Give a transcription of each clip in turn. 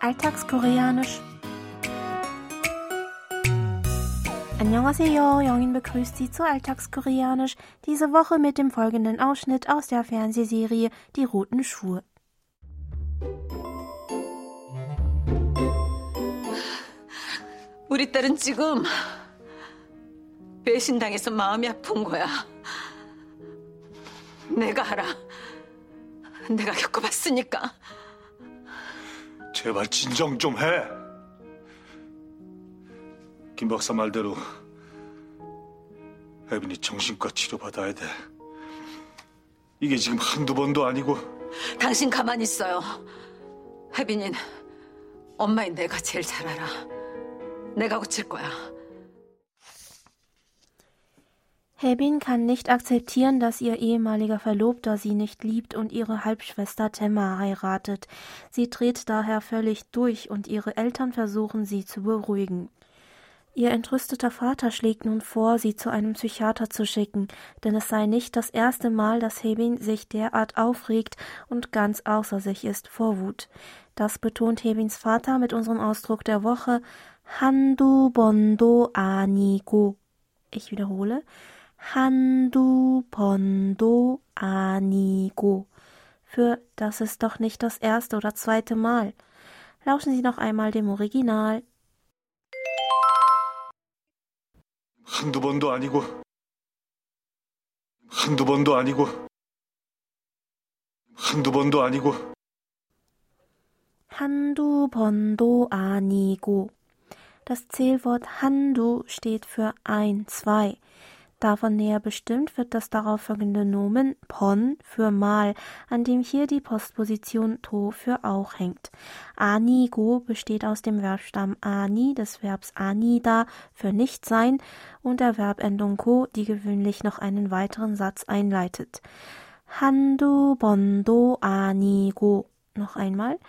Alltagskoreanisch. Annyeonghaseyo, Jongin begrüßt Sie zu Alltagskoreanisch, diese Woche mit dem folgenden Ausschnitt aus der Fernsehserie Die roten Schuhe. 우리 딸은 지금 배신당해서 마음이 아픈 거야. 내가 알아. 내가 겪어봤으니까. 제발 진정 좀 해. 김 박사 말대로 혜빈이 정신과 치료 받아야 돼. 이게 지금 한두 번도 아니고 당신 가만히 있어요. 혜빈인 엄마인 내가 제일 잘 알아. 내가 고칠 거야. Hebin kann nicht akzeptieren, dass ihr ehemaliger Verlobter sie nicht liebt und ihre Halbschwester Temma heiratet. Sie dreht daher völlig durch und ihre Eltern versuchen sie zu beruhigen. Ihr entrüsteter Vater schlägt nun vor, sie zu einem Psychiater zu schicken, denn es sei nicht das erste Mal, dass Hebin sich derart aufregt und ganz außer sich ist vor Wut. Das betont Hebins Vater mit unserem Ausdruck der Woche Handu Bondo Anigo. Ich wiederhole. 한두 번도 아니고. Für das ist doch nicht das erste oder zweite Mal. Lauschen Sie noch einmal dem Original. 한두 번도 아니고 한두 번도 아니고 한두 번도 아니고 한두 번도 아니고. Das Zählwort 한두 steht für ein, zwei. Davon näher bestimmt wird das darauf folgende Nomen pon für mal, an dem hier die Postposition to für auch hängt. Anigo besteht aus dem Verbstamm ani des Verbs anida für nicht sein und der Verbendung ko, die gewöhnlich noch einen weiteren Satz einleitet. Handu bondo anigo. Noch einmal.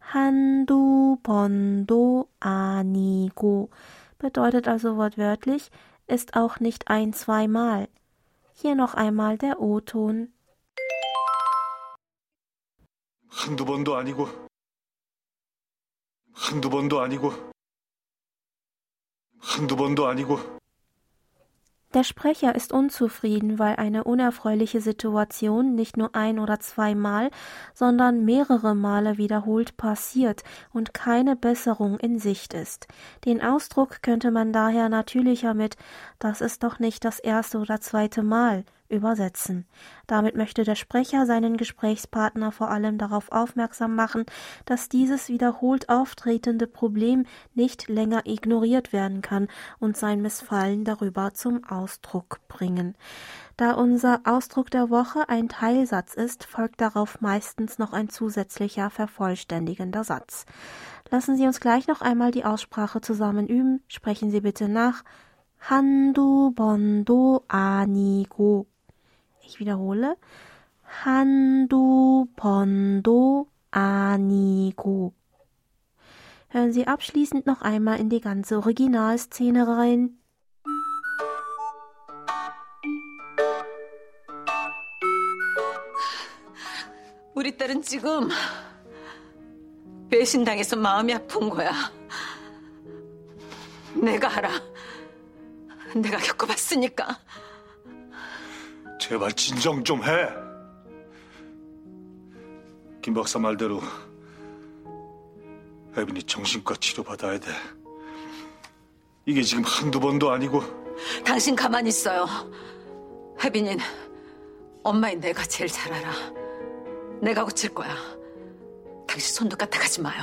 Handu bondo anigo bedeutet also wortwörtlich ist auch nicht ein zweimal. Hier noch einmal der O-Ton. 한두 번도 아니고 한두 번도 아니고 한두 번도 아니고 der Sprecher ist unzufrieden, weil eine unerfreuliche Situation nicht nur ein oder zweimal, sondern mehrere Male wiederholt passiert und keine Besserung in Sicht ist. Den Ausdruck könnte man daher natürlicher mit das ist doch nicht das erste oder zweite Mal übersetzen. Damit möchte der Sprecher seinen Gesprächspartner vor allem darauf aufmerksam machen, dass dieses wiederholt auftretende Problem nicht länger ignoriert werden kann und sein Missfallen darüber zum Ausdruck bringen. Da unser Ausdruck der Woche ein Teilsatz ist, folgt darauf meistens noch ein zusätzlicher vervollständigender Satz. Lassen Sie uns gleich noch einmal die Aussprache zusammen üben. Sprechen Sie bitte nach. Handu Bondo Anigo. ich wiederhole. 한두 번도 아니고. Hören Sie abschließend noch einmal in die ganze Originalszene rein. 우리 딸은 지금 배신당해서 마음이 아픈 거야. 내가 알아. 내가 겪어봤으니까. 제발 진정 좀 해. 김 박사 말대로 혜빈이 정신과 치료 받아야 돼. 이게 지금 한두 번도 아니고 당신 가만히 있어요. 혜빈인 엄마인 내가 제일 잘 알아. 내가 고칠 거야. 당신 손도 까딱하지 마요.